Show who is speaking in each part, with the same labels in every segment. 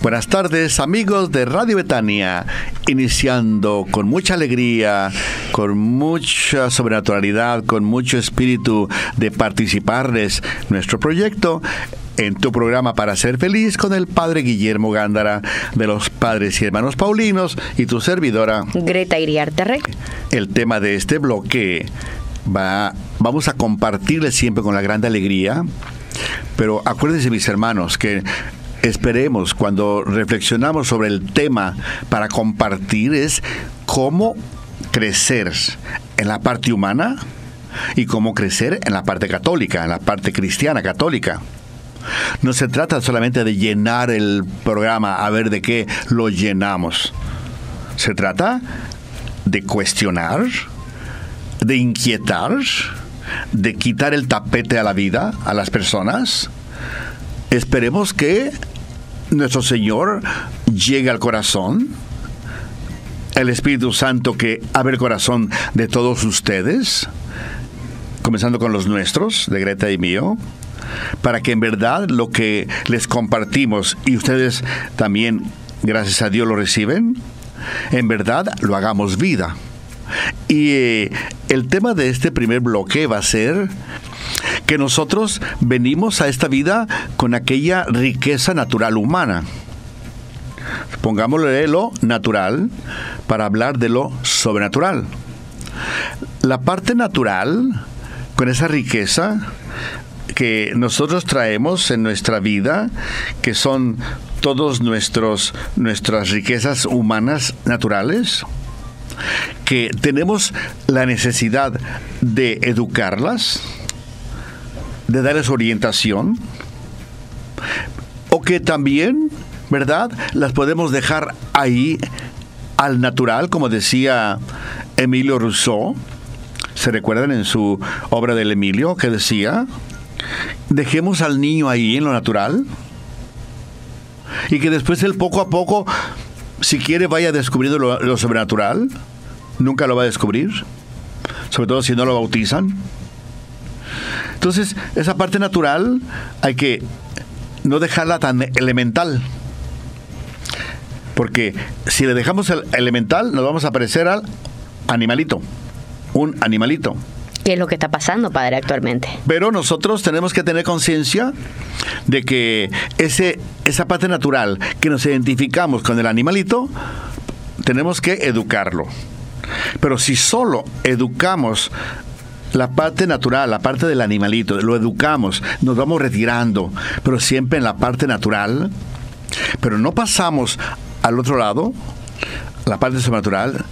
Speaker 1: Buenas tardes amigos de Radio Betania, iniciando con mucha alegría, con mucha sobrenaturalidad, con mucho espíritu de participarles nuestro proyecto en tu programa para ser feliz con el Padre Guillermo Gándara de los Padres y Hermanos Paulinos y tu servidora.
Speaker 2: Greta Iriarte
Speaker 1: El tema de este bloque va, vamos a compartirles siempre con la gran alegría, pero acuérdense mis hermanos que esperemos cuando reflexionamos sobre el tema para compartir es cómo crecer en la parte humana y cómo crecer en la parte católica, en la parte cristiana católica. No se trata solamente de llenar el programa a ver de qué lo llenamos. Se trata de cuestionar, de inquietar, de quitar el tapete a la vida, a las personas. Esperemos que nuestro Señor llegue al corazón, el Espíritu Santo que abre el corazón de todos ustedes, comenzando con los nuestros, de Greta y mío, para que en verdad lo que les compartimos y ustedes también, gracias a Dios, lo reciben, en verdad lo hagamos vida. Y eh, el tema de este primer bloque va a ser que nosotros venimos a esta vida con aquella riqueza natural humana. Pongámosle lo natural para hablar de lo sobrenatural. La parte natural, con esa riqueza que nosotros traemos en nuestra vida, que son todos nuestros nuestras riquezas humanas naturales, que tenemos la necesidad de educarlas, de darles orientación, o que también, ¿verdad? Las podemos dejar ahí al natural, como decía Emilio Rousseau. ¿Se recuerdan en su obra del Emilio que decía? Dejemos al niño ahí en lo natural y que después él poco a poco, si quiere, vaya descubriendo lo, lo sobrenatural. Nunca lo va a descubrir, sobre todo si no lo bautizan. Entonces, esa parte natural hay que no dejarla tan elemental. Porque si le dejamos el elemental, nos vamos a parecer al animalito. Un animalito.
Speaker 2: ¿Qué es lo que está pasando, padre, actualmente?
Speaker 1: Pero nosotros tenemos que tener conciencia de que ese, esa parte natural que nos identificamos con el animalito, tenemos que educarlo. Pero si solo educamos la parte natural, la parte del animalito, lo educamos, nos vamos retirando, pero siempre en la parte natural, pero no pasamos al otro lado, la parte sobrenatural,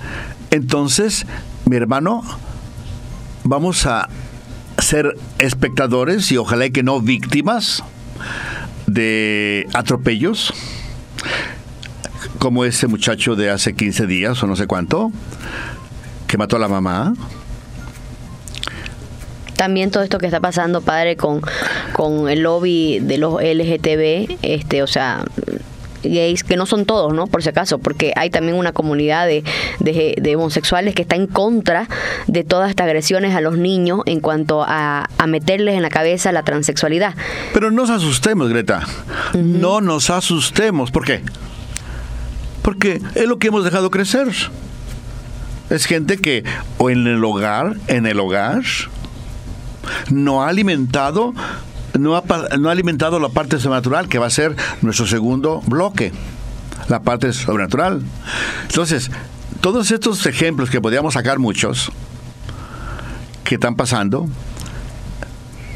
Speaker 1: entonces, mi hermano, vamos a ser espectadores y ojalá que no víctimas de atropellos, como ese muchacho de hace 15 días o no sé cuánto, que mató a la mamá,
Speaker 2: también todo esto que está pasando, padre, con, con el lobby de los LGTB, este, o sea, gays, que no son todos, ¿no? Por si acaso, porque hay también una comunidad de, de, homosexuales que está en contra de todas estas agresiones a los niños en cuanto a, a meterles en la cabeza la transexualidad.
Speaker 1: Pero no nos asustemos, Greta. No nos asustemos. ¿Por qué? Porque es lo que hemos dejado crecer. Es gente que o en el hogar, en el hogar, no ha alimentado no ha, no ha alimentado la parte sobrenatural, que va a ser nuestro segundo bloque, la parte sobrenatural. Entonces, todos estos ejemplos que podríamos sacar muchos, que están pasando,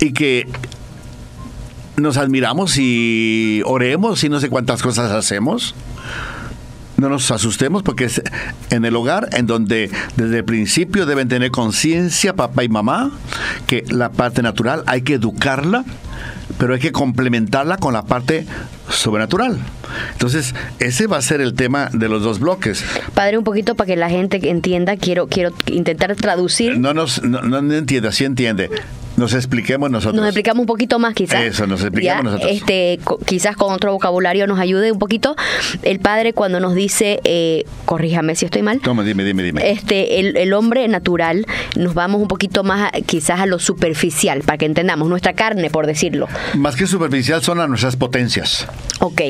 Speaker 1: y que nos admiramos y oremos y no sé cuántas cosas hacemos, no nos asustemos porque es en el hogar en donde desde el principio deben tener conciencia papá y mamá que la parte natural hay que educarla pero hay que complementarla con la parte sobrenatural. Entonces, ese va a ser el tema de los dos bloques.
Speaker 2: Padre, un poquito para que la gente entienda, quiero, quiero intentar traducir.
Speaker 1: No, nos, no, no entiende, sí entiende. Nos expliquemos nosotros.
Speaker 2: Nos explicamos un poquito más, quizás.
Speaker 1: Eso, nos explicamos nosotros.
Speaker 2: Este, quizás con otro vocabulario nos ayude un poquito. El padre cuando nos dice, eh, corríjame si estoy mal.
Speaker 1: Toma, dime, dime, dime.
Speaker 2: Este, el, el, hombre natural, nos vamos un poquito más quizás a lo superficial, para que entendamos, nuestra carne, por decirlo.
Speaker 1: Más que superficial son a nuestras potencias.
Speaker 2: Ok.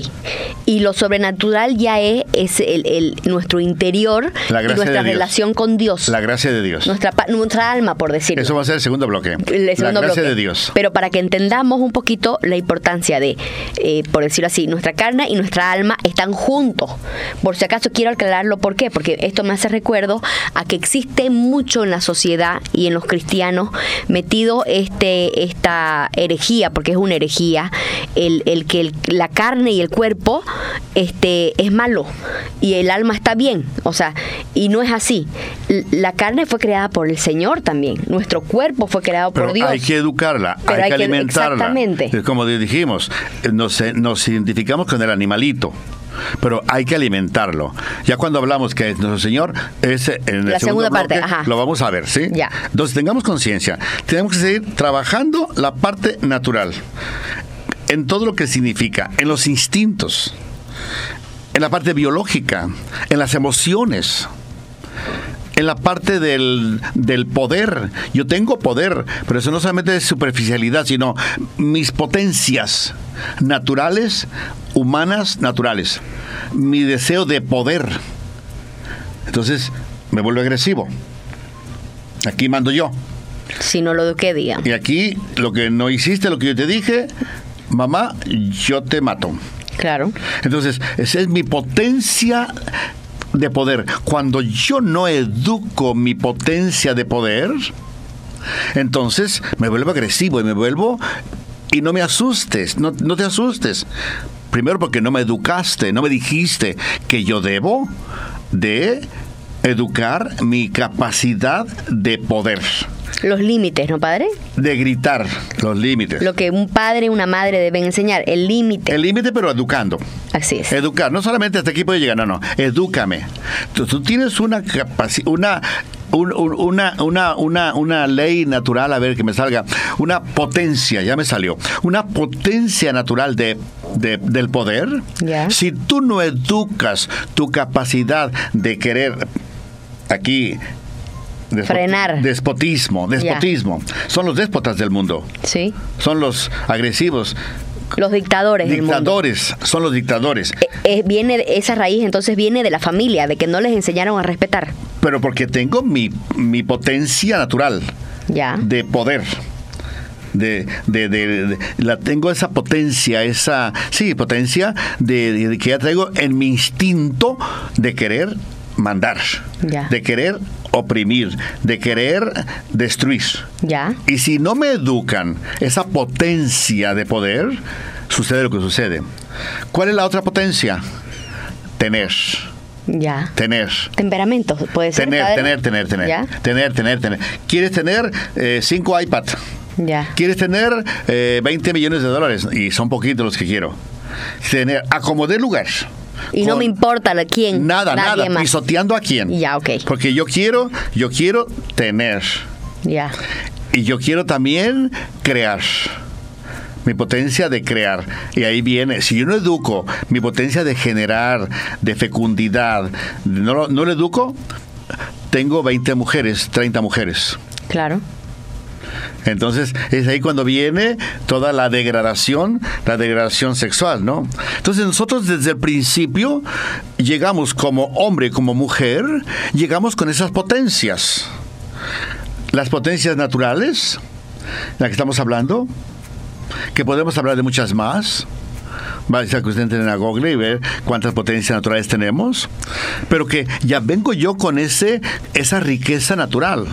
Speaker 2: Y lo sobrenatural ya es, es el, el, nuestro interior
Speaker 1: La
Speaker 2: nuestra relación con Dios.
Speaker 1: La gracia de Dios.
Speaker 2: nuestra, nuestra alma, por decirlo.
Speaker 1: Eso va a ser el segundo bloque.
Speaker 2: El
Speaker 1: La
Speaker 2: segundo
Speaker 1: gracia
Speaker 2: bloque.
Speaker 1: de Dios.
Speaker 2: Pero para que entendamos un poquito la importancia de, eh, por decirlo así, nuestra carne y nuestra alma están juntos. Por si acaso quiero aclararlo, ¿por qué? Porque esto me hace recuerdo a que existe mucho en la sociedad y en los cristianos metido este, esta herejía, porque es una herejía, el, el que el- la carne y el cuerpo este, es malo y el alma está bien. O sea, y no es así. La carne fue creada por el Señor también. Nuestro cuerpo fue creado
Speaker 1: Pero
Speaker 2: por Dios.
Speaker 1: Hay que educarla, hay,
Speaker 2: hay
Speaker 1: que
Speaker 2: que-
Speaker 1: alimentarla.
Speaker 2: exactamente.
Speaker 1: Es Como dijimos, eh, nos, eh, nos identificamos con el animalito. Pero hay que alimentarlo. Ya cuando hablamos que nuestro Señor es eh, en el
Speaker 2: La
Speaker 1: segundo
Speaker 2: segunda parte, ajá.
Speaker 1: lo vamos a ver, ¿sí?
Speaker 2: Ya.
Speaker 1: Entonces tengamos conciencia. Tenemos que seguir trabajando la parte natural. En todo lo que significa, en los instintos, en la parte biológica, en las emociones en la parte del, del poder. Yo tengo poder, pero eso no solamente es superficialidad, sino mis potencias naturales, humanas, naturales. Mi deseo de poder. Entonces me vuelvo agresivo. Aquí mando yo.
Speaker 2: Si no lo eduqué, diga.
Speaker 1: Y aquí lo que no hiciste, lo que yo te dije, mamá, yo te mato.
Speaker 2: Claro.
Speaker 1: Entonces, esa es mi potencia de poder. Cuando yo no educo mi potencia de poder, entonces me vuelvo agresivo y me vuelvo... Y no me asustes, no, no te asustes. Primero porque no me educaste, no me dijiste que yo debo de educar mi capacidad de poder,
Speaker 2: Los límites, ¿no, padre?
Speaker 1: de gritar los límites.
Speaker 2: Lo que un padre y una madre deben enseñar, el límite.
Speaker 1: El límite pero educando.
Speaker 2: Así es.
Speaker 1: Educar, no solamente hasta aquí puede llegar, no, no, edúcame. Tú, tú tienes una capacidad, una, un- un- una, una, una, una ley natural, a ver que me salga, una potencia, ya me salió, una potencia natural de, de- del poder. Si tú no educas tu capacidad de querer aquí despot-
Speaker 2: Frenar.
Speaker 1: Despotismo, despotismo. Son los déspotas del mundo.
Speaker 2: Sí.
Speaker 1: Son los agresivos.
Speaker 2: Los dictadores del mundo.
Speaker 1: Dictadores, son los dictadores.
Speaker 2: Eh, eh, viene esa raíz, entonces viene de la familia, de que no les enseñaron a respetar.
Speaker 1: Pero porque tengo mi, mi potencia natural
Speaker 2: Ya.
Speaker 1: de poder. De, de, de- de- la tengo esa potencia, esa, sí, potencia de, de- que ya traigo en mi instinto de querer mandar,
Speaker 2: Ya.
Speaker 1: de querer oprimir, de querer destruir.
Speaker 2: Ya.
Speaker 1: Y si no me educan esa potencia de poder, sucede lo que sucede. ¿Cuál es la otra potencia? Tener,
Speaker 2: Ya.
Speaker 1: tener.
Speaker 2: Temperamento, puede ser.
Speaker 1: Tener, tener, tener, tener.
Speaker 2: Ya.
Speaker 1: Tener, tener, tener. ¿Quieres tener eh, cinco iPad?
Speaker 2: Ya.
Speaker 1: ¿Quieres tener eh, 20 millones de dólares? Y son poquitos los que quiero. Tener, acomodé lugar.
Speaker 2: Y no me importa la- quién.
Speaker 1: Nada,
Speaker 2: nadie
Speaker 1: nada.
Speaker 2: más.
Speaker 1: Pisoteando a quién.
Speaker 2: Ya, ok.
Speaker 1: Porque yo quiero, yo quiero tener.
Speaker 2: Ya.
Speaker 1: Y yo quiero también crear. Mi potencia de crear. Y ahí viene, si yo no educo mi potencia de generar, de fecundidad, no, lo- no lo educo, tengo 20 mujeres, 30 mujeres.
Speaker 2: Claro.
Speaker 1: Entonces es ahí cuando viene toda la degradación, la degradación sexual, ¿no? Entonces nosotros desde el principio llegamos como hombre, como mujer, llegamos con esas potencias. Las potencias naturales, la que estamos hablando, que podemos hablar de muchas más. Basta que usted entre en la Google y ver cuántas potencias naturales tenemos. Pero que ya vengo yo con ese, esa riqueza natural.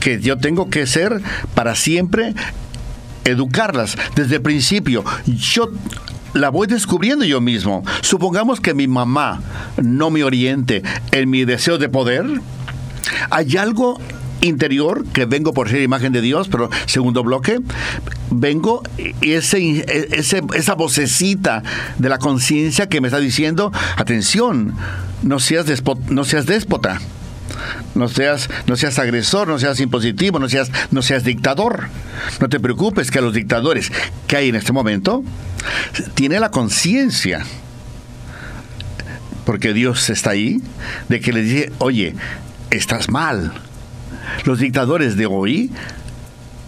Speaker 1: Que yo tengo que ser para siempre educarlas desde el principio. Yo la voy descubriendo yo mismo. Supongamos que mi mamá no me oriente en mi deseo de poder. Hay algo interior, que vengo por ser imagen de Dios, pero segundo bloque, vengo y ese, esa vocecita de la conciencia que me está diciendo, atención, no seas, no seas déspota. No seas, no seas agresor, no seas impositivo, no seas, no seas dictador. No te preocupes que a los dictadores que hay en este momento tiene la conciencia porque Dios está ahí, de que le dice, oye, estás mal. Los dictadores de hoy,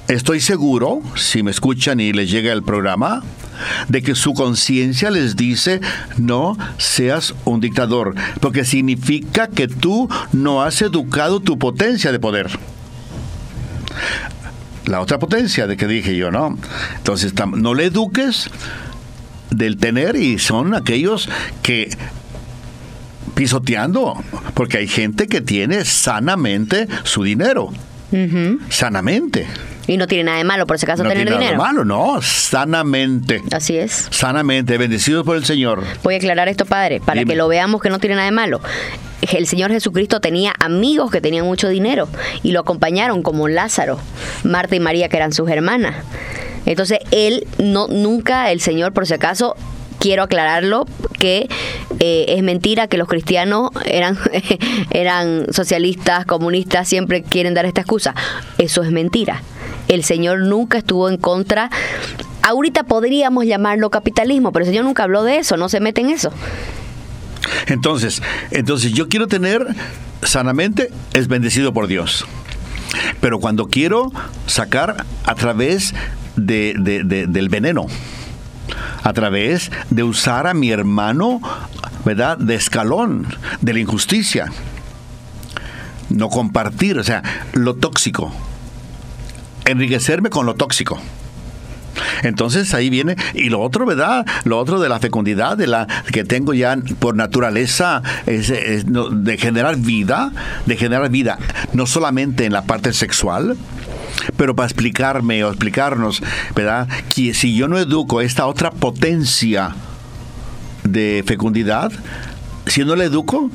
Speaker 1: estoy seguro, si me escuchan y les llega el programa, de que su conciencia les dice, no seas un dictador, porque significa que tú no has educado tu potencia de poder la otra potencia de que dije yo, ¿no? Entonces, no le eduques del tener y son aquellos que pisoteando, porque hay gente que tiene sanamente su dinero. Sanamente.
Speaker 2: Y no tiene nada de malo, por ese caso, tener
Speaker 1: dinero.
Speaker 2: No tiene
Speaker 1: nada de malo, no, sanamente.
Speaker 2: Así es.
Speaker 1: Sanamente, bendecidos por el Señor.
Speaker 2: Voy a aclarar esto, Padre, para que lo veamos que no tiene nada de malo. El Señor Jesucristo tenía amigos que tenían mucho dinero y lo acompañaron, como Lázaro, Marta y María, que eran sus hermanas. Entonces, él no, nunca, el Señor, por si acaso, quiero aclararlo que eh, es mentira que los cristianos eran, eran socialistas, comunistas, siempre quieren dar esta excusa. Eso es mentira. El Señor nunca estuvo en contra. Ahorita podríamos llamarlo capitalismo, pero el Señor nunca habló de eso, no se mete en eso.
Speaker 1: Entonces, entonces yo quiero tener sanamente es bendecido por Dios. Pero cuando quiero sacar a través del veneno, a través de usar a mi hermano, ¿verdad? De escalón, de la injusticia. No compartir, o sea, lo tóxico. Enriquecerme con lo tóxico. Entonces ahí viene y lo otro, ¿verdad? Lo otro de la fecundidad, de la que tengo ya por naturaleza es, de generar vida, de generar vida, no solamente en la parte sexual, pero para explicarme o explicarnos, ¿verdad? Que si yo no educo esta otra potencia de fecundidad, si no la educo,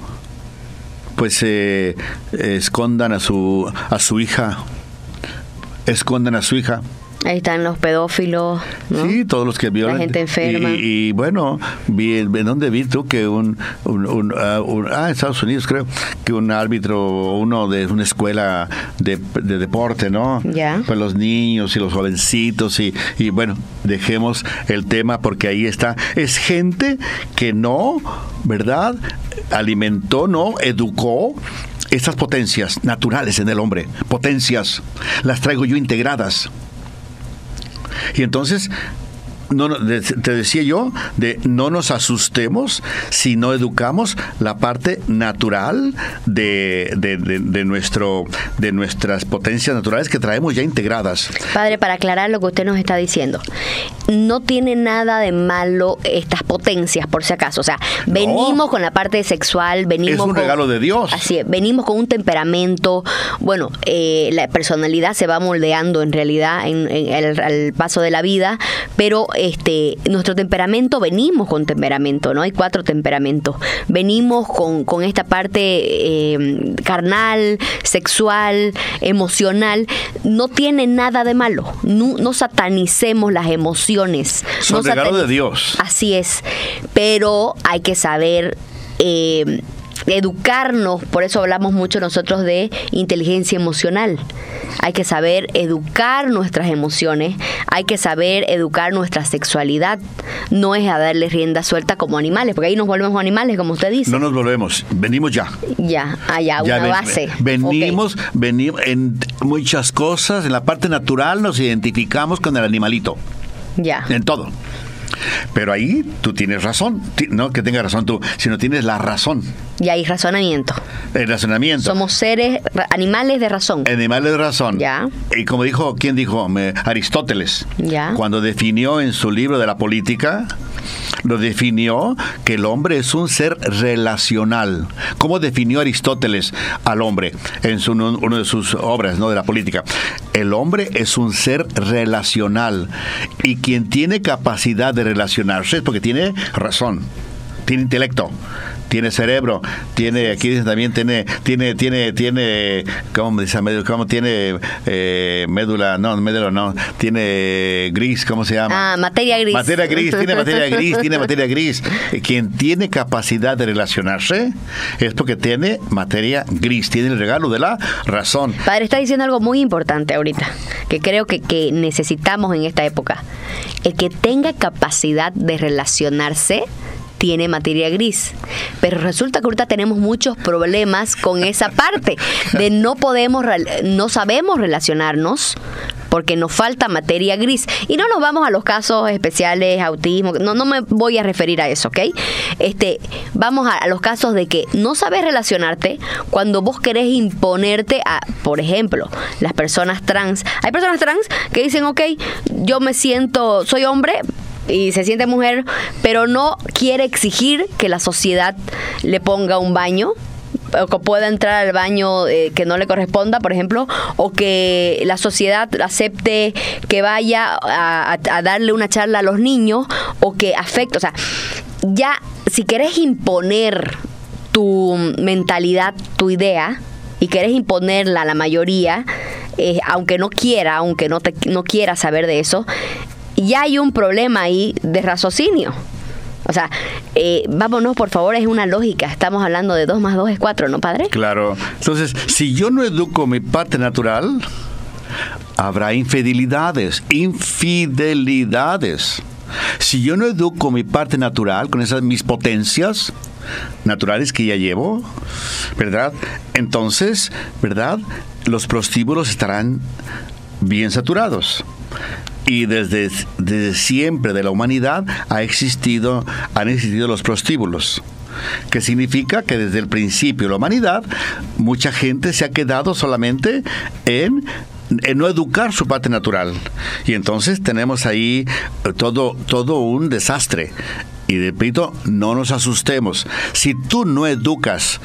Speaker 1: pues eh, escondan a su, a su hija, escondan a su hija
Speaker 2: Ahí están los pedófilos.
Speaker 1: Sí, todos los que violan.
Speaker 2: La gente enferma.
Speaker 1: Y, bueno, vi, ¿en dónde vi tú que un, un, ah, ah, en Estados Unidos creo, que un árbitro, uno de una escuela de, deporte, ¿no?
Speaker 2: Ya.
Speaker 1: Pues los niños y los jovencitos y, y bueno, dejemos el tema porque ahí está. Es gente que no, ¿verdad? Alimentó, no, educó estas potencias naturales en el hombre, potencias, las traigo yo integradas. Y entonces no, te decía yo, de no nos asustemos si no educamos la parte natural de, de, nuestro, de nuestras potencias naturales que traemos ya integradas.
Speaker 2: Padre, para aclarar lo que usted nos está diciendo, no tiene nada de malo estas potencias, por si acaso. O sea, venimos con la parte sexual, venimos... Es
Speaker 1: un regalo de Dios.
Speaker 2: Así es, venimos con un temperamento, bueno, eh, la personalidad se va moldeando en realidad en, el, al paso de la vida, pero este, nuestro temperamento, venimos con temperamento, ¿no? Hay cuatro temperamentos. Venimos con, con esta parte eh, carnal, sexual, emocional. No tiene nada de malo. No, satanicemos las emociones.
Speaker 1: Son regalo de Dios.
Speaker 2: Así es. Pero hay que saber eh, educarnos, por eso hablamos mucho nosotros de inteligencia emocional. Hay que saber educar nuestras emociones, hay que saber educar nuestra sexualidad. No es a darle rienda suelta como animales, porque ahí nos volvemos animales, como usted dice.
Speaker 1: No nos volvemos, venimos ya.
Speaker 2: Ya, allá, una base.
Speaker 1: Venimos, venimos en muchas cosas, en la parte natural nos identificamos con el animalito.
Speaker 2: Ya.
Speaker 1: En todo. Pero ahí tú tienes razón, no que tengas razón tú, sino tienes la razón.
Speaker 2: Y hay razonamiento.
Speaker 1: El razonamiento.
Speaker 2: Somos seres, animales de razón.
Speaker 1: Animales de razón.
Speaker 2: Ya.
Speaker 1: Y como dijo, ¿quién dijo? Aristóteles.
Speaker 2: Ya.
Speaker 1: Cuando definió en su libro de la política, lo definió que el hombre es un ser relacional. ¿Cómo definió Aristóteles al hombre en su, una de sus obras ¿no? de la política? El hombre es un ser relacional y quien tiene capacidad de relacionarse es porque tiene razón, tiene intelecto tiene cerebro, tiene, aquí dicen también tiene, tiene, tiene, tiene, ¿cómo me dice? ¿Cómo tiene eh, médula? No, médula no, tiene gris, ¿cómo se llama?
Speaker 2: Ah, materia gris.
Speaker 1: Materia gris, tiene materia gris, tiene materia gris. Quien tiene capacidad de relacionarse es porque tiene materia gris, tiene el regalo de la razón.
Speaker 2: Padre, está diciendo algo muy importante ahorita, que creo que, que necesitamos en esta época. El que tenga capacidad de relacionarse tiene materia gris. Pero resulta que ahorita tenemos muchos problemas con esa parte de no podemos, no sabemos relacionarnos porque nos falta materia gris. Y no nos vamos a los casos especiales, autismo, no, no me voy a referir a eso, ¿ok? Este, vamos a, a los casos de que no sabes relacionarte cuando vos querés imponerte a, por ejemplo, las personas trans. Hay personas trans que dicen, ok, yo me siento, soy hombre, y se siente mujer, pero no quiere exigir que la sociedad le ponga un baño o que pueda entrar al baño eh, que no le corresponda, por ejemplo, o que la sociedad acepte que vaya a, darle una charla a los niños, o que afecte, o sea, ya si querés imponer tu mentalidad, tu idea, y querés imponerla a la mayoría, eh, aunque no quiera, aunque no, te, no quiera saber de eso, ya hay un problema ahí de raciocinio. O sea, eh, vámonos, por favor, es una lógica. Estamos hablando de 2 más 2 es 4, ¿no, padre?
Speaker 1: Claro. Entonces, si yo no educo mi parte natural, habrá infidelidades, infidelidades. Si yo no educo mi parte natural con esas mis potencias naturales que ya llevo, ¿verdad? Entonces, ¿verdad? Los prostíbulos estarán bien saturados y desde, desde, siempre de la humanidad ha existido, han existido los prostíbulos que significa que desde el principio de la humanidad mucha gente se ha quedado solamente en en no educar su parte natural. Y entonces tenemos ahí todo, todo un desastre. Y repito, no nos asustemos. Si tú no educas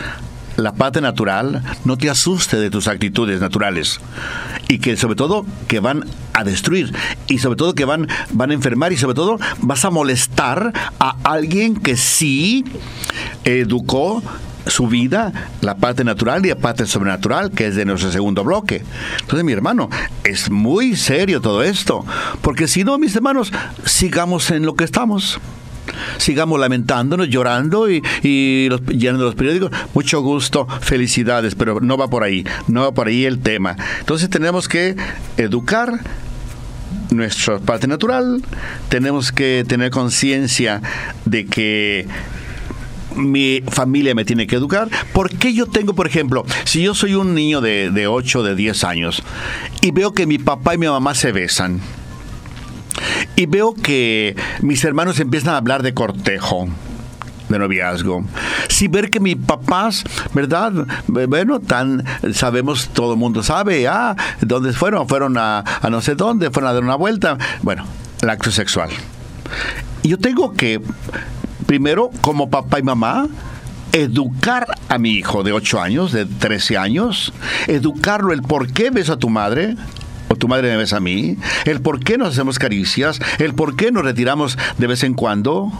Speaker 1: la parte natural, no te asuste de tus actitudes naturales. Y que sobre todo que van a destruir. Y sobre todo que van, van a enfermar. Y sobre todo vas a molestar a alguien que sí educó su vida, la parte natural y la parte sobrenatural, que es de nuestro segundo bloque. Entonces, mi hermano, es muy serio todo esto, porque si no, mis hermanos, sigamos en lo que estamos sigamos lamentándonos, llorando y, y los, llenando los periódicos. Mucho gusto, felicidades, pero no va por ahí, no va por ahí el tema. Entonces tenemos que educar nuestra parte natural, tenemos que tener conciencia de que mi familia me tiene que educar. ¿Por qué yo tengo, por ejemplo, si yo soy un niño de, de 8, de 10 años y veo que mi papá y mi mamá se besan? Y veo que mis hermanos empiezan a hablar de cortejo de noviazgo. Si ver que mis papás, ¿verdad? Bueno, tan sabemos, todo el mundo sabe, ah, ¿dónde fueron? Fueron a, a no sé dónde, fueron a dar una vuelta. Bueno, el acto sexual. Yo tengo que, primero, como papá y mamá, educar a mi hijo de 8 años, de 13 años, educarlo el por qué ves a tu madre, o tu madre me besa a mí, el por qué nos hacemos caricias, el por qué nos retiramos de vez en cuando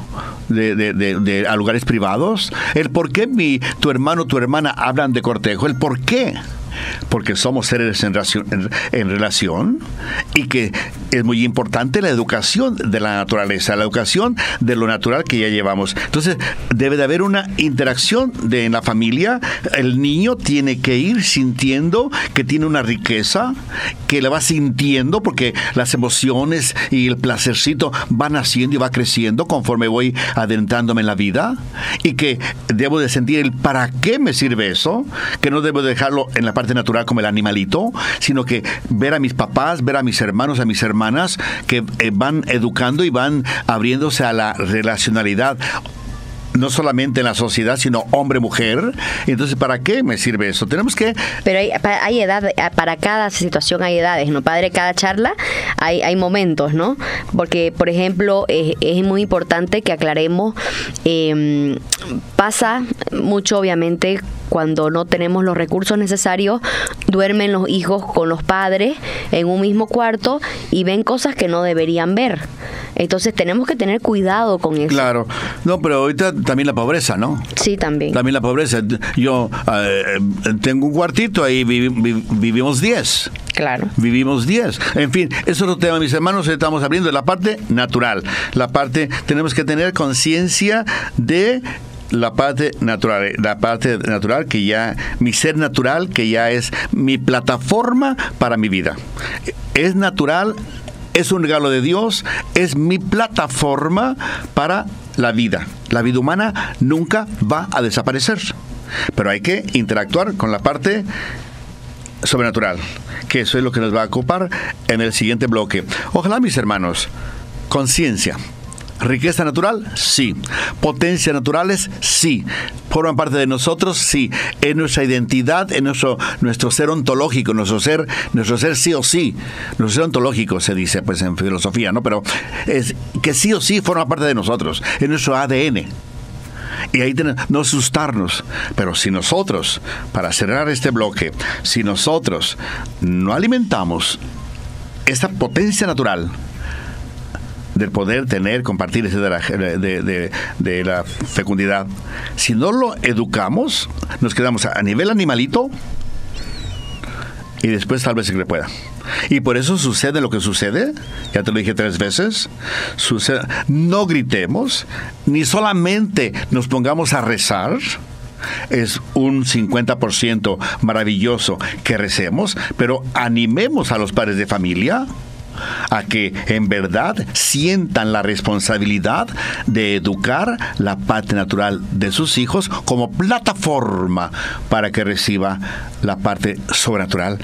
Speaker 1: de, de, de, a lugares privados, el por qué mi, tu hermano o tu hermana hablan de cortejo, el por qué porque somos seres en relación, en, en relación, y que es muy importante la educación de la naturaleza, la educación de lo natural que ya llevamos. Entonces, debe de haber una interacción de, en la familia. El niño tiene que ir sintiendo que tiene una riqueza, que la va sintiendo porque las emociones y el placercito van haciendo y va creciendo conforme voy adentrándome en la vida y que debo de sentir el para qué me sirve eso, que no debo dejarlo en la parte natural como el animalito, sino que ver a mis papás, ver a mis hermanos, a mis hermanas, que eh, van educando y van abriéndose a la relacionalidad no solamente en la sociedad, sino hombre-mujer. Entonces, ¿para qué me sirve eso? Tenemos que...
Speaker 2: Pero hay, hay edad, para cada situación hay edades, ¿no? Padre, cada charla hay, momentos, ¿no? Porque, por ejemplo, es, muy importante que aclaremos, eh, pasa mucho, obviamente, cuando no tenemos los recursos necesarios, duermen los hijos con los padres en un mismo cuarto y ven cosas que no deberían ver. Entonces tenemos que tener cuidado con eso.
Speaker 1: Claro. No, pero ahorita también la pobreza, ¿no?
Speaker 2: Sí, también.
Speaker 1: También la pobreza. Yo eh, tengo un cuartito, ahí vivi- vi- vivimos 10.
Speaker 2: Claro.
Speaker 1: Vivimos 10. En fin, eso es otro tema, mis hermanos. Estamos abriendo la parte natural. La parte, tenemos que tener conciencia de la parte natural, la parte natural que ya, mi ser natural, que ya es mi plataforma para mi vida. Es natural, es un regalo de Dios, es mi plataforma para la vida. La vida humana nunca va a desaparecer. Pero hay que interactuar con la parte sobrenatural, que eso es lo que nos va a ocupar en el siguiente bloque. Ojalá, mis hermanos, conciencia. ¿Riqueza natural? Sí. ¿Potencias naturales? Sí. ¿Forman parte de nosotros? Sí. ¿Es nuestra identidad? ¿Es nuestro, ser ontológico? ¿Nuestro ser, nuestro ser sí o sí? Nuestro ser ontológico se dice pues en filosofía, ¿no? Pero es que sí o sí forma parte de nosotros. Es nuestro ADN. Y ahí tenemos, no asustarnos. Pero si nosotros, para cerrar este bloque, si nosotros no alimentamos esta potencia natural del poder tener, compartir ese de la, fecundidad, si no lo educamos, nos quedamos a nivel animalito y después tal vez se le pueda. Y por eso sucede lo que sucede, ya te lo dije tres veces, no gritemos, ni solamente nos pongamos a rezar, es un 50% maravilloso que recemos, pero animemos a los padres de familia a que en verdad sientan la responsabilidad de educar la parte natural de sus hijos como plataforma para que reciba la parte sobrenatural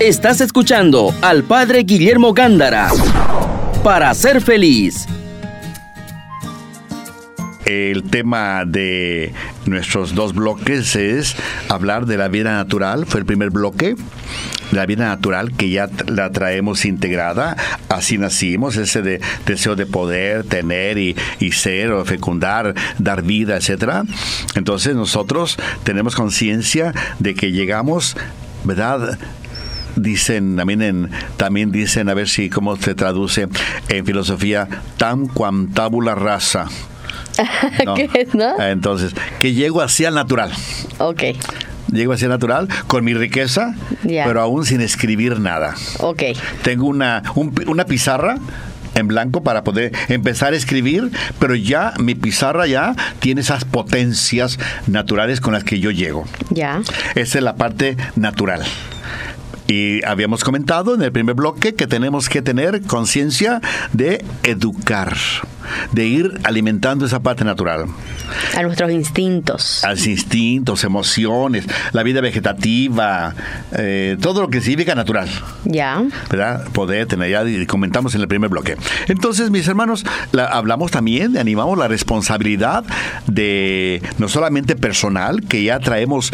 Speaker 3: Estás escuchando al Padre Guillermo Gándara. Para ser feliz.
Speaker 1: El tema de nuestros dos bloques es hablar de la vida natural, fue el primer bloque. La vida natural que ya la traemos integrada, así nacimos, ese de, deseo de poder, tener y, y ser o fecundar, dar vida, etcétera. Entonces nosotros tenemos conciencia de que llegamos, ¿verdad? dicen también en, también dicen a ver si cómo se traduce en filosofía tam quam tabula rasa ¿no?
Speaker 2: ¿Qué es, no?
Speaker 1: entonces que llego hacia el natural
Speaker 2: Ok,
Speaker 1: llego hacia el natural con mi riqueza
Speaker 2: Ya.
Speaker 1: pero aún sin escribir nada
Speaker 2: ok.
Speaker 1: tengo una un una pizarra en blanco para poder empezar a escribir, pero ya mi pizarra ya tiene esas potencias naturales con las que yo llego.
Speaker 2: Ya.
Speaker 1: Esa es la parte natural. Y habíamos comentado en el primer bloque que tenemos que tener conciencia de educar, de ir alimentando esa parte natural.
Speaker 2: A nuestros instintos.
Speaker 1: A los instintos, emociones, la vida vegetativa, eh, todo lo que significa natural.
Speaker 2: Ya.
Speaker 1: ¿verdad? Poder tener, ya comentamos en el primer bloque. Entonces, mis hermanos, la- hablamos también, animamos la responsabilidad de no solamente personal, que ya traemos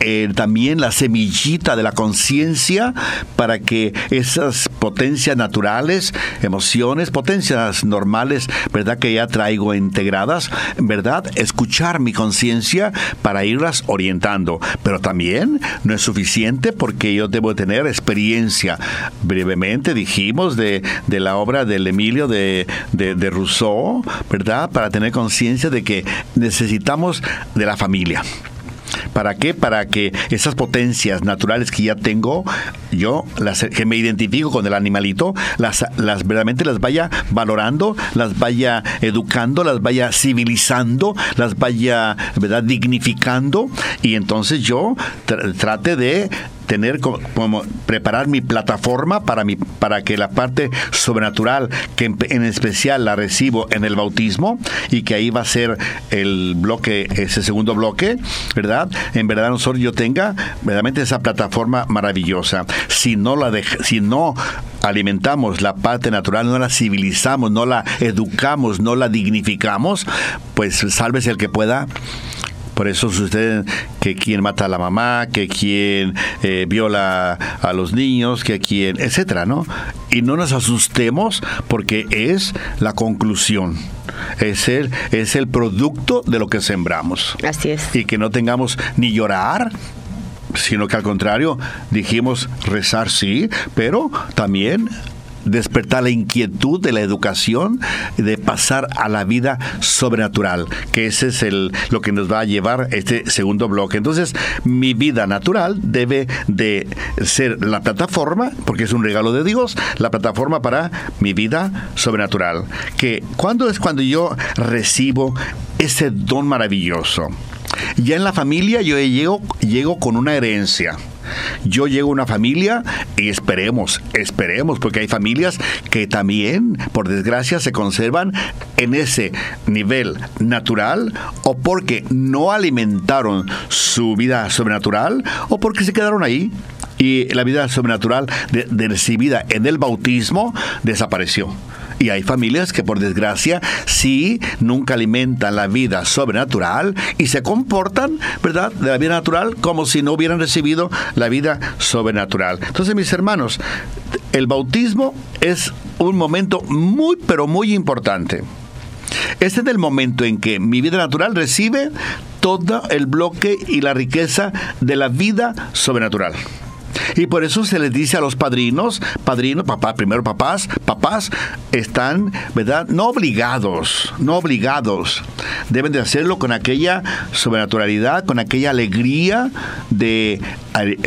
Speaker 1: eh, también la semillita de la conciencia para que esas potencias naturales, emociones, potencias normales, ¿verdad? Que ya traigo integradas, ¿verdad? Escuchar mi conciencia para irlas orientando. Pero también no es suficiente porque yo debo tener experiencia. Brevemente dijimos de, de la obra del Emilio de, de, de Rousseau, ¿verdad? Para tener conciencia de que necesitamos de la familia. ¿Para qué? Para que esas potencias naturales que ya tengo, yo, las que me identifico con el animalito, las, las verdaderamente las vaya valorando, las vaya educando, las vaya civilizando, las vaya, ¿verdad?, dignificando. Y entonces yo tr- trate de tener co- como preparar mi plataforma para mi para que la parte sobrenatural que en, en especial la recibo en el bautismo y que ahí va a ser el bloque ese segundo bloque verdad en verdad nosotros yo tenga verdaderamente esa plataforma maravillosa si no la dej- si no alimentamos la parte natural no la civilizamos no la educamos no la dignificamos pues sálvese el que pueda por eso sucede que quien mata a la mamá, que quien eh, viola a los niños, que quien, etcétera, ¿no? Y no nos asustemos porque es la conclusión. Es el, es el producto de lo que sembramos.
Speaker 2: Así es.
Speaker 1: Y que no tengamos ni llorar, sino que al contrario, dijimos rezar sí, pero también despertar la inquietud de la educación, de pasar a la vida sobrenatural, que ese es el, lo que nos va a llevar este segundo bloque. Entonces, mi vida natural debe de ser la plataforma, porque es un regalo de Dios, la plataforma para mi vida sobrenatural. Que cuando es cuando yo recibo ese don maravilloso. Ya en la familia yo llego, llego con una herencia. Yo llego a una familia y esperemos, esperemos, porque hay familias que también, por desgracia, se conservan en ese nivel natural o porque no alimentaron su vida sobrenatural o porque se quedaron ahí y la vida sobrenatural de, de recibida en el bautismo desapareció. Y hay familias que por desgracia sí nunca alimentan la vida sobrenatural y se comportan, ¿verdad?, de la vida natural como si no hubieran recibido la vida sobrenatural. Entonces, mis hermanos, el bautismo es un momento muy, pero muy importante. Este es el momento en que mi vida natural recibe todo el bloque y la riqueza de la vida sobrenatural. Y por eso se les dice a los padrinos, padrinos, papá, primero papás, papás están, ¿verdad? No obligados, no obligados. Deben de hacerlo con aquella sobrenaturalidad, con aquella alegría de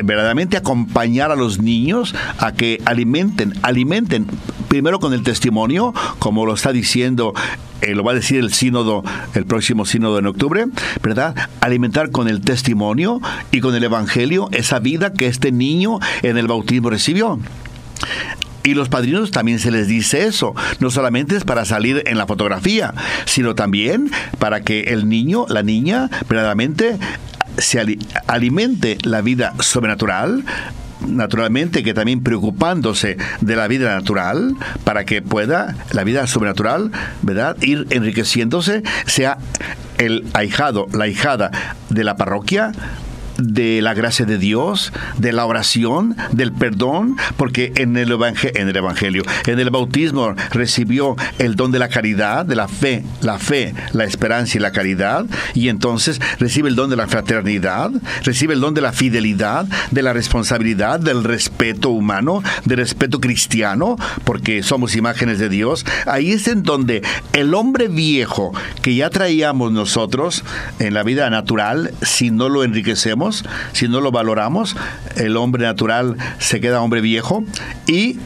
Speaker 1: verdaderamente acompañar a los niños a que alimenten, alimenten primero con el testimonio, como lo está diciendo eh, lo va a decir el sínodo, el próximo sínodo en octubre, ¿verdad? Alimentar con el testimonio y con el evangelio esa vida que este niño en el bautismo recibió. Y los padrinos también se les dice eso. No solamente es para salir en la fotografía, sino también para que el niño, la niña, verdaderamente se alimente la vida sobrenatural, naturalmente que también preocupándose de la vida natural para que pueda la vida sobrenatural, ¿verdad? Ir enriqueciéndose, sea el ahijado, la hijada de la parroquia de la gracia de Dios, de la oración, del perdón, porque en el, en el Evangelio, en el bautismo recibió el don de la caridad, de la fe, la fe, la esperanza y la caridad, y entonces recibe el don de la fraternidad, recibe el don de la fidelidad, de la responsabilidad, del respeto humano, del respeto cristiano, porque somos imágenes de Dios. Ahí es en donde el hombre viejo que ya traíamos nosotros en la vida natural, si no lo enriquecemos, si no lo valoramos, el hombre natural se queda hombre viejo y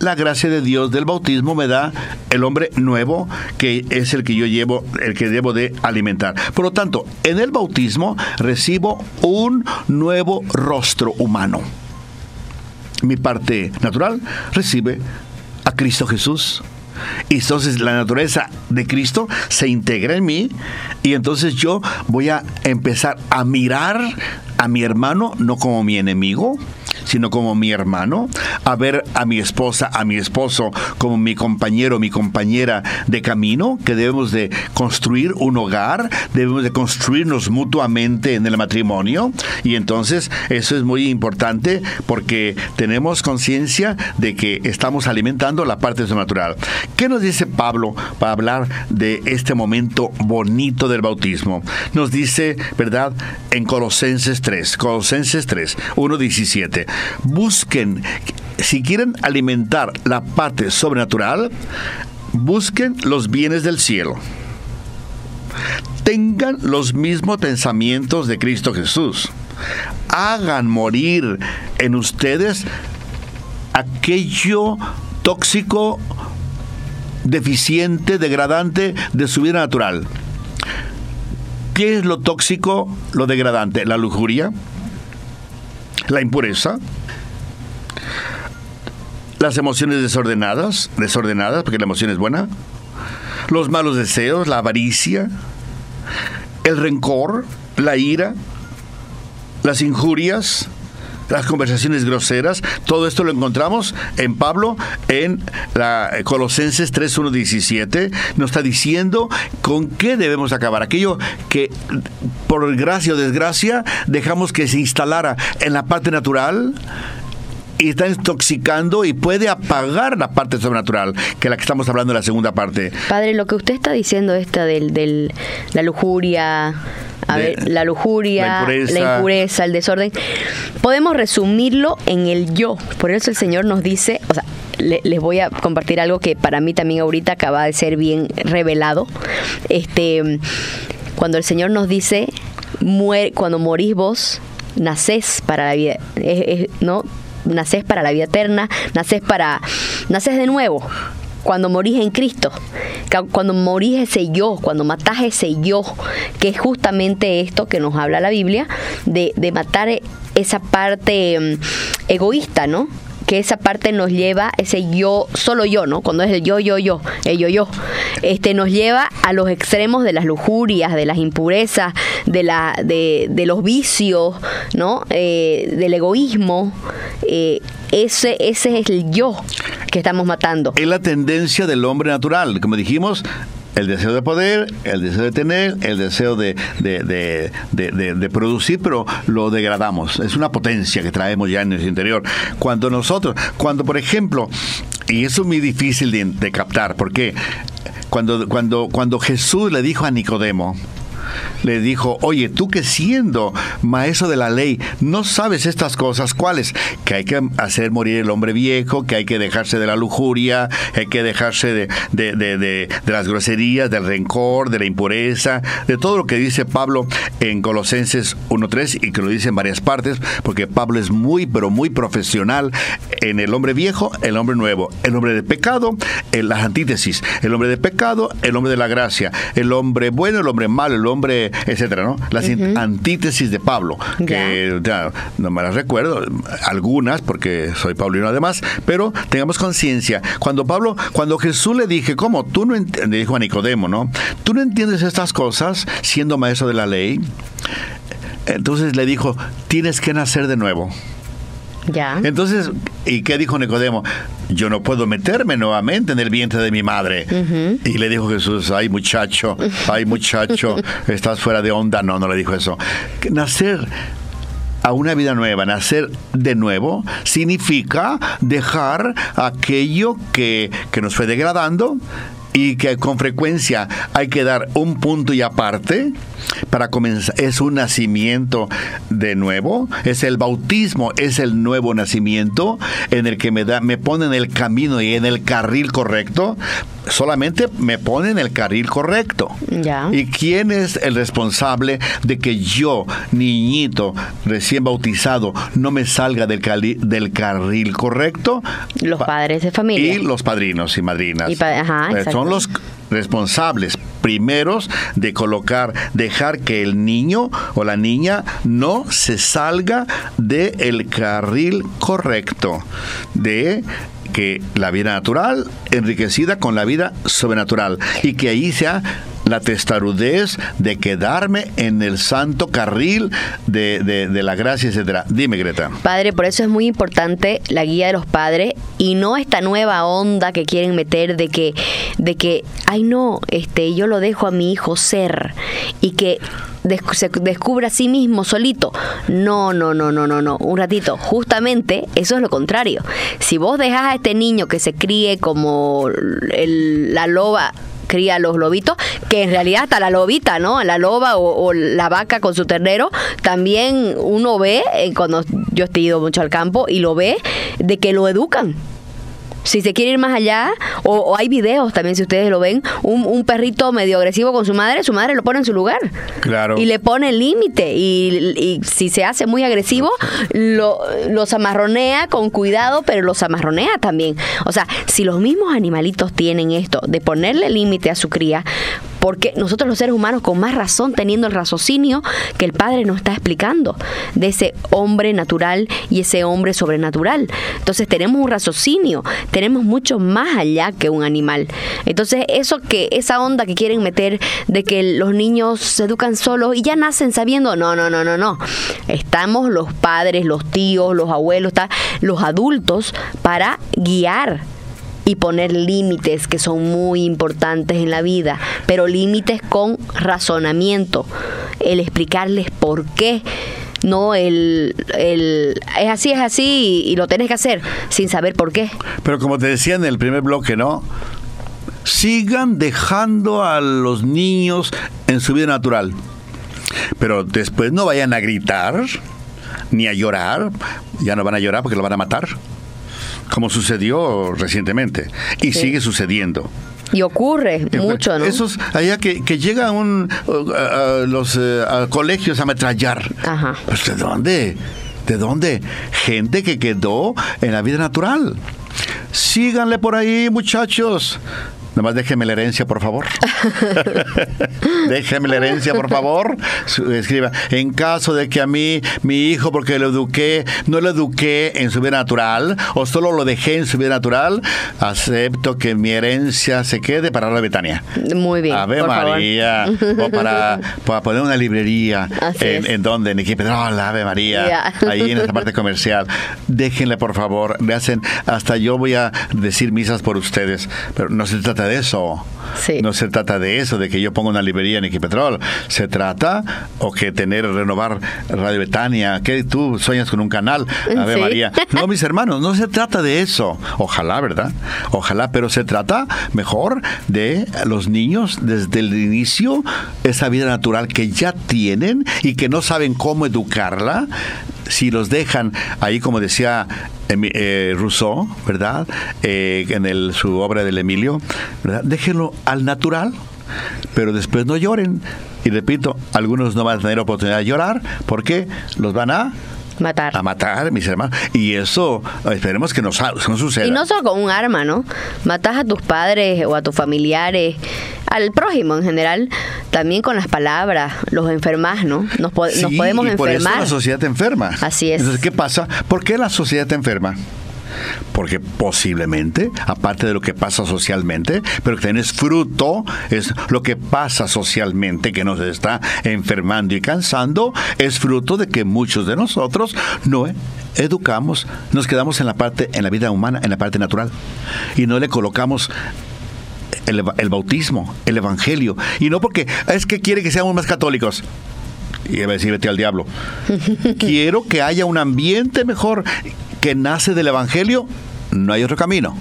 Speaker 1: la gracia de Dios del bautismo me da el hombre nuevo que es el que yo llevo, el que debo de alimentar. Por lo tanto, en el bautismo recibo un nuevo rostro humano. Mi parte natural recibe a Cristo Jesús y entonces la naturaleza de Cristo se integra en mí y entonces yo voy a empezar a mirar a mi hermano no como mi enemigo, sino como mi hermano, a ver a mi esposa, a mi esposo como mi compañero, mi compañera de camino, que debemos de construir un hogar, debemos de construirnos mutuamente en el matrimonio y entonces eso es muy importante porque tenemos conciencia de que estamos alimentando la parte sobrenatural. ¿Qué nos dice Pablo para hablar de este momento bonito del bautismo? Nos dice, ¿verdad? En Colosenses 3, Colosenses 3, 1.17 busquen, si quieren alimentar la parte sobrenatural, busquen los bienes del cielo. Tengan los mismos pensamientos de Cristo Jesús. Hagan morir en ustedes aquello tóxico, deficiente, degradante de su vida natural. ¿Qué es lo tóxico, lo degradante? La lujuria, la impureza, las emociones desordenadas, desordenadas, porque la emoción es buena, los malos deseos, la avaricia, el rencor, la ira, las injurias, las conversaciones groseras, todo esto lo encontramos en Pablo en la Colosenses 3.1.17, nos está diciendo con qué debemos acabar. Aquello que por gracia o desgracia dejamos que se instalara en la parte natural, y está intoxicando y puede apagar la parte sobrenatural, que es la que estamos hablando en la segunda parte.
Speaker 2: Padre, lo que usted está diciendo, esta del, la lujuria, a ver, la lujuria, la impureza. el desorden, podemos resumirlo en el yo. Por eso el Señor nos dice, o sea, les voy a compartir algo que para mí también ahorita acaba de ser bien revelado. Este, cuando el Señor nos dice, cuando morís vos, nacés para la vida, ¿no? Nacés para la vida eterna, nacés para, nacés de nuevo cuando morís en Cristo, cuando morís ese yo, cuando matás ese yo, que es justamente esto que nos habla la Biblia, de, de matar esa parte mm, egoísta, ¿no? Que esa parte nos lleva, ese yo, solo yo, ¿no? Cuando es el yo, yo, yo, el yo, yo, este, nos lleva a los extremos de las lujurias, de las impurezas, de, la, de, de los vicios, ¿no? Eh, del egoísmo. Eh, ese, ese es el yo que estamos matando.
Speaker 1: Es la tendencia del hombre natural. Como dijimos, el deseo de poder, el deseo de tener, el deseo de, de, producir, pero lo degradamos. Es una potencia que traemos ya en nuestro interior. Cuando nosotros, cuando por ejemplo, y eso es muy difícil de, captar, porque cuando, cuando, cuando Jesús le dijo a Nicodemo, le dijo, oye, tú que siendo maestro de la ley, no sabes estas cosas, ¿cuáles? Que hay que hacer morir el hombre viejo, que hay que dejarse de la lujuria, hay que dejarse de, de, de, de, las groserías, del rencor, de la impureza, de todo lo que dice Pablo en Colosenses 1.3 y que lo dice en varias partes, porque Pablo es muy, pero muy profesional en el hombre viejo, el hombre nuevo, el hombre de pecado, en las antítesis, el hombre de pecado, el hombre de la gracia, el hombre bueno, el hombre malo, el hombre etcétera, ¿no? Las antítesis de Pablo, que ya. no me las recuerdo, algunas, porque soy paulino además, pero tengamos conciencia. Cuando Pablo, cuando Jesús le dije, ¿cómo? Tú no le dijo a Nicodemo, ¿no? Tú no entiendes estas cosas siendo maestro de la ley. Entonces le dijo, tienes que nacer de nuevo.
Speaker 2: Ya.
Speaker 1: Entonces, ¿y qué dijo Nicodemo? Yo no puedo meterme nuevamente en el vientre de mi madre. Y le dijo Jesús, ay muchacho, ay muchacho, estás fuera de onda. No, no le dijo eso. Nacer a una vida nueva, nacer de nuevo, significa dejar aquello que, que nos fue degradando, y que con frecuencia hay que dar un punto y aparte para comenzar. Es un nacimiento de nuevo, es el bautismo, es el nuevo nacimiento en el que me da, me pone en el camino y en el carril correcto. Solamente me pone en el carril correcto.
Speaker 2: Ya.
Speaker 1: ¿Y quién es el responsable de que yo, niñito, recién bautizado, no me salga del, del carril correcto?
Speaker 2: Los padres de familia.
Speaker 1: Y los padrinos y madrinas.
Speaker 2: Y ajá,
Speaker 1: eh, Son los responsables primeros de colocar, dejar que el niño o la niña no se salga del carril correcto de que la vida natural enriquecida con la vida sobrenatural y que ahí sea la testarudez de quedarme en el santo carril de, de, la gracia, etcétera. Dime, Greta.
Speaker 2: Padre, por eso es muy importante la guía de los padres y no esta nueva onda que quieren meter de que, de que, ay no, este, yo lo dejo a mi hijo ser y que se descubra a sí mismo solito. No, no, no, no, no, no. Un ratito. Justamente eso es lo contrario. Si vos dejas a este niño que se críe como la loba los lobitos, que en realidad hasta la lobita, ¿no? La loba o, la vaca con su ternero, también uno ve, eh, cuando yo he ido mucho al campo, y lo ve, de que lo educan si se quiere ir más allá, o, hay videos también, si ustedes lo ven, un, perrito medio agresivo con su madre, su madre lo pone en su lugar.
Speaker 1: Claro.
Speaker 2: Y le pone el límite. Y, si se hace muy agresivo, lo, los amarronea con cuidado, pero los amarronea también. O sea, si los mismos animalitos tienen esto de ponerle límite a su cría, porque nosotros los seres humanos con más razón teniendo el raciocinio que el Padre nos está explicando de ese hombre natural y ese hombre sobrenatural. Entonces tenemos un raciocinio, tenemos mucho más allá que un animal. Entonces eso que esa onda que quieren meter de que los niños se educan solos y ya nacen sabiendo, no, no, no, no, no. Estamos los padres, los tíos, los abuelos, los adultos para guiar y poner límites que son muy importantes en la vida, pero límites con razonamiento, el explicarles por qué no el, el, es así, es así y, lo tienes que hacer sin saber por qué.
Speaker 1: Pero como te decía en el primer bloque, ¿no? Sigan dejando a los niños en su vida natural. Pero después no vayan a gritar ni a llorar. Ya no van a llorar porque lo van a matar como sucedió recientemente y sigue sucediendo.
Speaker 2: Y ocurre mucho, ¿no?
Speaker 1: Esos, allá que, que llegan un, a, los eh, a colegios a ametrallar.
Speaker 2: Ajá.
Speaker 1: Pues, ¿De dónde? ¿De dónde? Gente que quedó en la vida natural. Síganle por ahí, muchachos. Nomás déjeme la herencia, por favor. déjeme la herencia, por favor. Escriba, en caso de que a mí, mi hijo, porque lo eduqué, no lo eduqué en su vida natural, o solo lo dejé en su vida natural, acepto que mi herencia se quede para la Betania.
Speaker 2: Muy bien.
Speaker 1: Ave
Speaker 2: por favor.
Speaker 1: María. O para, para poner una librería.
Speaker 2: Así
Speaker 1: en, en donde, en Equipedrola, Ave María. Ahí en esta parte comercial. Déjenle, por favor. Le hacen, hasta yo voy a decir misas por ustedes. Pero no se trata de eso.
Speaker 2: Sí.
Speaker 1: No se trata de eso, de que yo ponga una librería en Equipetrol. Se trata, o que tener, renovar Radio Betania. que tú sueñas con un canal? Ave
Speaker 2: Sí.
Speaker 1: María. No, mis hermanos, no se trata de eso. Ojalá, ¿verdad? Ojalá, pero se trata mejor de los niños desde el inicio, esa vida natural que ya tienen y que no saben cómo educarla. Si los dejan ahí, como decía eh, Rousseau, ¿verdad? Eh, en el- su obra del Emilio, ¿verdad? Déjenlo al natural, pero después no lloren. Y repito, algunos no van a tener oportunidad de llorar porque los van a
Speaker 2: Matar.
Speaker 1: a matar, mis hermanos. Y eso, esperemos que no, no suceda.
Speaker 2: Y no solo con un arma, ¿no? Matas a tus padres o a tus familiares, al prójimo en general, también con las palabras, los enfermas, ¿no? Nos, po- nos podemos
Speaker 1: y por eso
Speaker 2: enfermar.
Speaker 1: la sociedad te enferma.
Speaker 2: Así es.
Speaker 1: Entonces, ¿qué pasa? ¿Por qué la sociedad te enferma? Porque posiblemente, aparte de lo que pasa socialmente, pero que también es fruto, es lo que pasa socialmente que nos está enfermando y cansando, es fruto de que muchos de nosotros no educamos, nos quedamos en la parte, en la vida humana, en la parte natural, y no le colocamos el, el bautismo, el evangelio, y no porque es que quiere que seamos más católicos. Y iba a decir, vete al diablo. Quiero que haya un ambiente mejor que nace del Evangelio. No hay otro camino.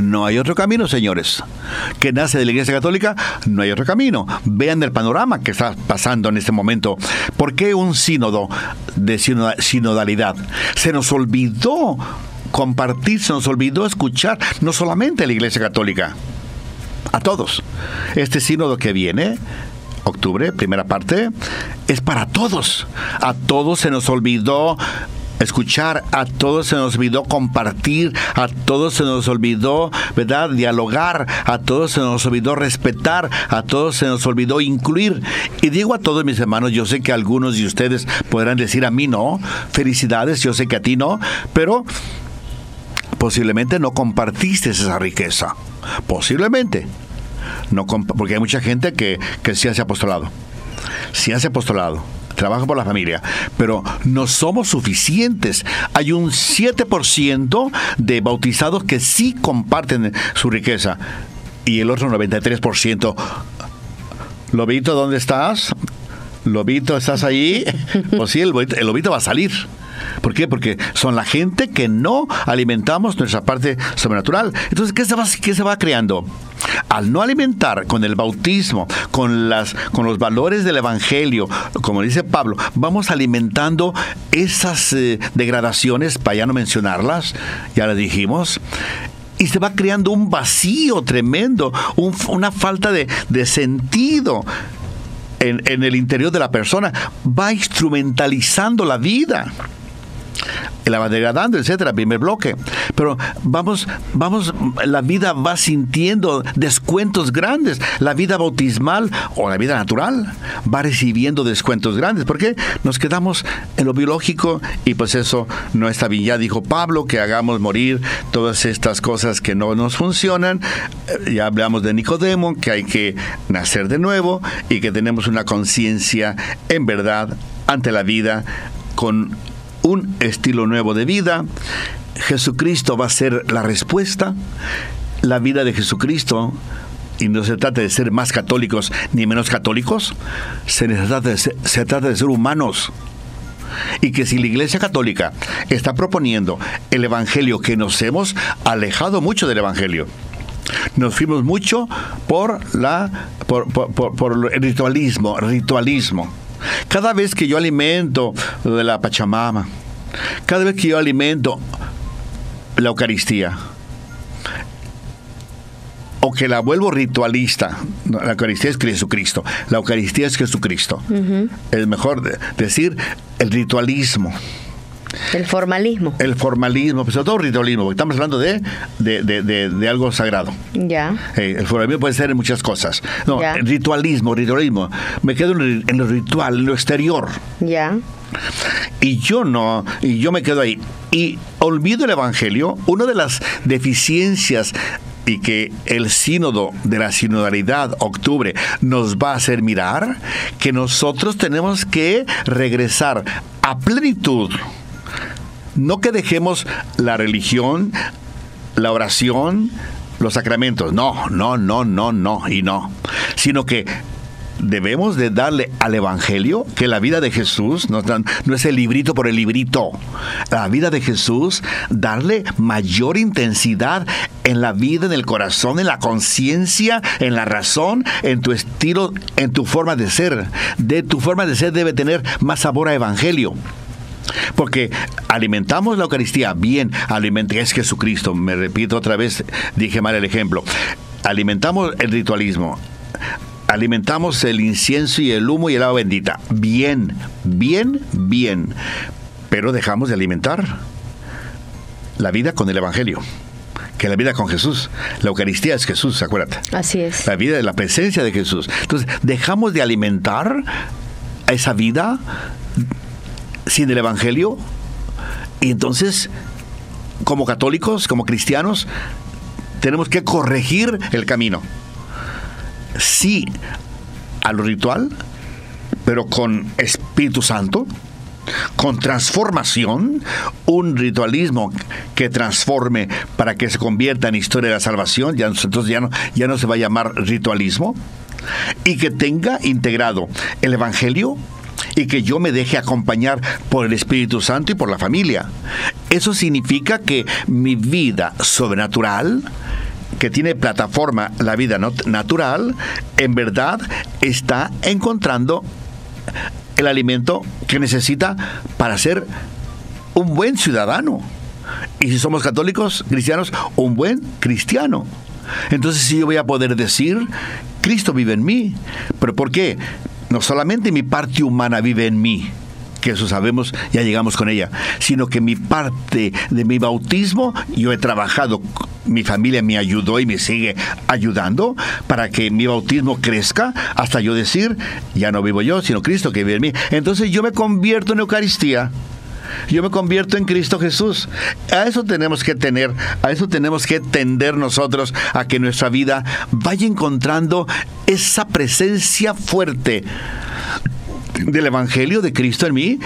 Speaker 1: No hay otro camino, señores. Que nace de la Iglesia Católica, no hay otro camino. Vean el panorama que está pasando en este momento. ¿Por qué un sínodo de sinoda- sinodalidad? Se nos olvidó compartir, se nos olvidó escuchar, no solamente a la Iglesia Católica, a todos. Este sínodo que viene, octubre, primera parte, es para todos. A todos se nos olvidó escuchar, a todos se nos olvidó compartir, a todos se nos olvidó, ¿verdad?, dialogar, a todos se nos olvidó respetar, a todos se nos olvidó incluir. Y digo a todos mis hermanos, yo sé que algunos de ustedes podrán decir a mí no, felicidades, yo sé que a ti no, pero posiblemente no compartiste esa riqueza. Posiblemente. No porque hay mucha gente que, que sí hace apostolado. Sí hace apostolado. Trabaja por la familia. Pero no somos suficientes. Hay un 7% de bautizados que sí comparten su riqueza. Y el otro 93%. Lobito, ¿dónde estás? Lobito, ¿estás ahí? Pues sí, el el lobito va a salir. ¿Por qué? Porque son la gente que no alimentamos nuestra parte sobrenatural. Entonces, ¿qué se va, qué se va creando? Al no alimentar con el bautismo, con, las, con los valores del Evangelio, como dice Pablo, vamos alimentando esas eh, degradaciones, para ya no mencionarlas, ya las dijimos, y se va creando un vacío tremendo, un- una falta de, de sentido en, en el interior de la persona. Va instrumentalizando la vida. La va degradando, etcétera, primer bloque. Pero vamos, vamos, la vida va sintiendo descuentos grandes. La vida bautismal o la vida natural va recibiendo descuentos grandes. Porque nos quedamos en lo biológico y pues eso no está bien. Ya dijo Pablo que hagamos morir todas estas cosas que no nos funcionan. Eh, Ya hablamos de Nicodemo, que hay que nacer de nuevo y que tenemos una conciencia en verdad ante la vida con un estilo nuevo de vida. Jesucristo va a ser la respuesta. La vida de Jesucristo, y no se trata de ser más católicos ni menos católicos, se trata de ser, humanos. Y que si la Iglesia Católica está proponiendo el Evangelio, que nos hemos alejado mucho del Evangelio, nos fuimos mucho por la por, por- por- por el ritualismo, ritualismo. Cada vez que yo alimento de la Pachamama, cada vez que yo alimento la Eucaristía o que la vuelvo ritualista. La Eucaristía es Jesucristo. La Eucaristía es Jesucristo. Es mejor decir el ritualismo.
Speaker 2: El formalismo.
Speaker 1: El formalismo, pues sobre todo ritualismo, porque estamos hablando de, de, algo sagrado.
Speaker 2: Ya.
Speaker 1: Eh, el formalismo puede ser en muchas cosas. No, el ritualismo, ritualismo. Me quedo en, en lo ritual, en lo exterior.
Speaker 2: Ya.
Speaker 1: Y yo no, y yo me quedo ahí. Y olvido el Evangelio, una de las deficiencias y que el sínodo de la sinodalidad octubre nos va a hacer mirar que nosotros tenemos que regresar a plenitud. No que dejemos la religión, la oración, los sacramentos. No, no, no, no, no y no. Sino que debemos de darle al Evangelio que la vida de Jesús no, es el librito por el librito. La vida de Jesús, darle mayor intensidad en la vida, en el corazón, en la conciencia, en la razón, en tu estilo, en tu forma de ser. De tu forma de ser debe tener más sabor a Evangelio. Porque alimentamos la Eucaristía bien, alimenta, es Jesucristo, me repito otra vez, dije mal el ejemplo. Alimentamos el ritualismo, alimentamos el incienso y el humo y el agua bendita. Bien, bien, bien. Pero dejamos de alimentar la vida con el Evangelio. Que la vida con Jesús. La Eucaristía es Jesús, acuérdate.
Speaker 2: Así es.
Speaker 1: La vida de la presencia de Jesús. Entonces, dejamos de alimentar a esa vida sin el Evangelio. Y entonces, como católicos, como cristianos, tenemos que corregir el camino sí a lo ritual, pero con Espíritu Santo, con transformación, un ritualismo que transforme para que se convierta en historia de la salvación, ya, entonces ya no, ya no se va a llamar ritualismo, y que tenga integrado el Evangelio y que yo me deje acompañar por el Espíritu Santo y por la familia. Eso significa que mi vida sobrenatural, que tiene plataforma la vida natural, en verdad está encontrando el alimento que necesita para ser un buen ciudadano. Y si somos católicos, cristianos, un buen cristiano. Entonces sí yo voy a poder decir, Cristo vive en mí. ¿Pero por qué? No solamente mi parte humana vive en mí, que eso sabemos, ya llegamos con ella, sino que mi parte de mi bautismo, yo he trabajado, mi familia me ayudó y me sigue ayudando para que mi bautismo crezca hasta yo decir, ya no vivo yo, sino Cristo que vive en mí. Entonces yo me convierto en Eucaristía yo me convierto en Cristo Jesús. A eso tenemos que tener, a eso tenemos que tender nosotros, a que nuestra vida vaya encontrando esa presencia fuerte del Evangelio de Cristo en mí,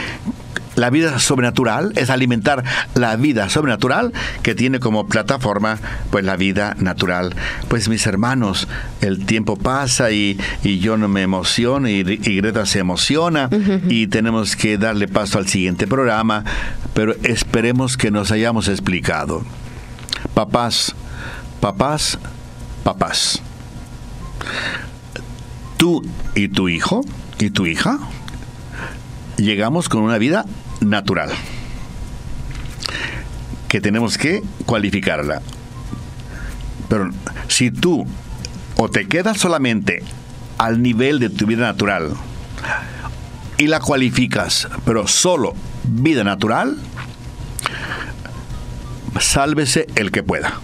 Speaker 1: la vida sobrenatural, es alimentar la vida sobrenatural que tiene como plataforma pues la vida natural. Pues mis hermanos, el tiempo pasa y, yo no me emociono y, Greta se emociona y tenemos que darle paso al siguiente programa, pero esperemos que nos hayamos explicado. Papás, papás, papás. Tú y tu hijo y tu hija llegamos con una vida natural, que tenemos que cualificarla. Pero si tú o te quedas solamente al nivel de tu vida natural y la cualificas, pero solo vida natural, sálvese el que pueda.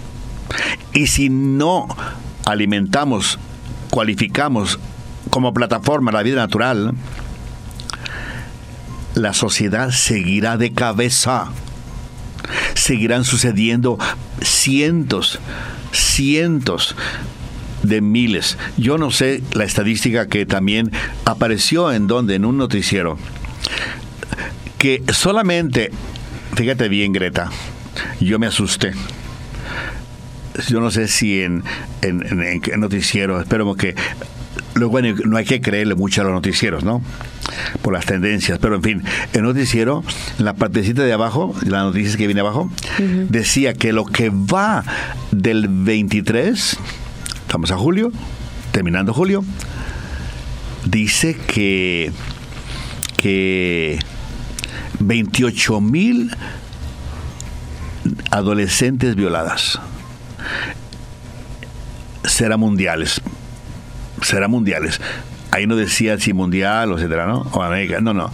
Speaker 1: Y si no alimentamos, cualificamos como plataforma la vida natural, la sociedad seguirá de cabeza. Seguirán sucediendo cientos, cientos de miles. Yo no sé la estadística que también apareció en donde, en un noticiero, que solamente, fíjate bien Greta, yo me asusté. Yo no sé si en, en, noticiero, espero que luego no hay que creerle mucho a los noticieros, ¿no? por las tendencias. Pero en fin, el noticiero, en la partecita de abajo, la noticia que viene abajo, decía que lo que va del 23, estamos a julio, terminando julio, dice que, que 28 mil adolescentes violadas. Será mundiales. Será mundiales. Ahí no decía si mundial o etcétera, ¿no? O América. No, no.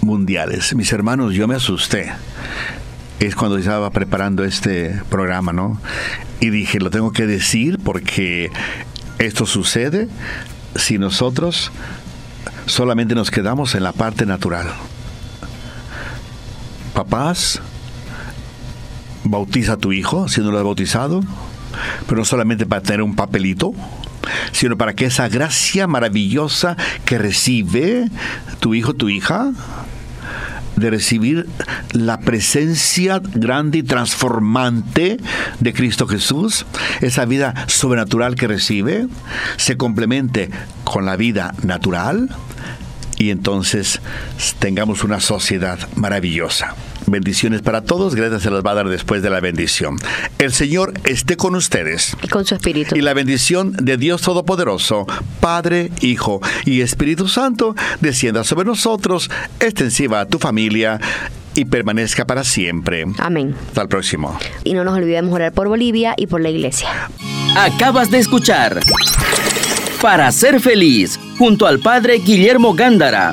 Speaker 1: Mundiales. Mis hermanos, yo me asusté. Es cuando estaba preparando este programa, ¿no? Y dije, lo tengo que decir porque esto sucede si nosotros solamente nos quedamos en la parte natural. Papás, bautiza a tu hijo si no lo has bautizado, pero no solamente para tener un papelito, sino para que esa gracia maravillosa que recibe tu hijo, tu hija, de recibir la presencia grande y transformante de Cristo Jesús, esa vida sobrenatural que recibe, se complemente con la vida natural y entonces tengamos una sociedad maravillosa. Bendiciones para todos. Gracias se las va a dar después de la bendición. El Señor esté con ustedes.
Speaker 2: Y con su espíritu.
Speaker 1: Y la bendición de Dios Todopoderoso, Padre, Hijo y Espíritu Santo, descienda sobre nosotros, extensiva a tu familia y permanezca para siempre.
Speaker 2: Amén.
Speaker 1: Hasta el próximo.
Speaker 2: Y no nos olvidemos orar por Bolivia y por la iglesia.
Speaker 3: Acabas de escuchar Para ser feliz, junto al Padre Guillermo Gándara.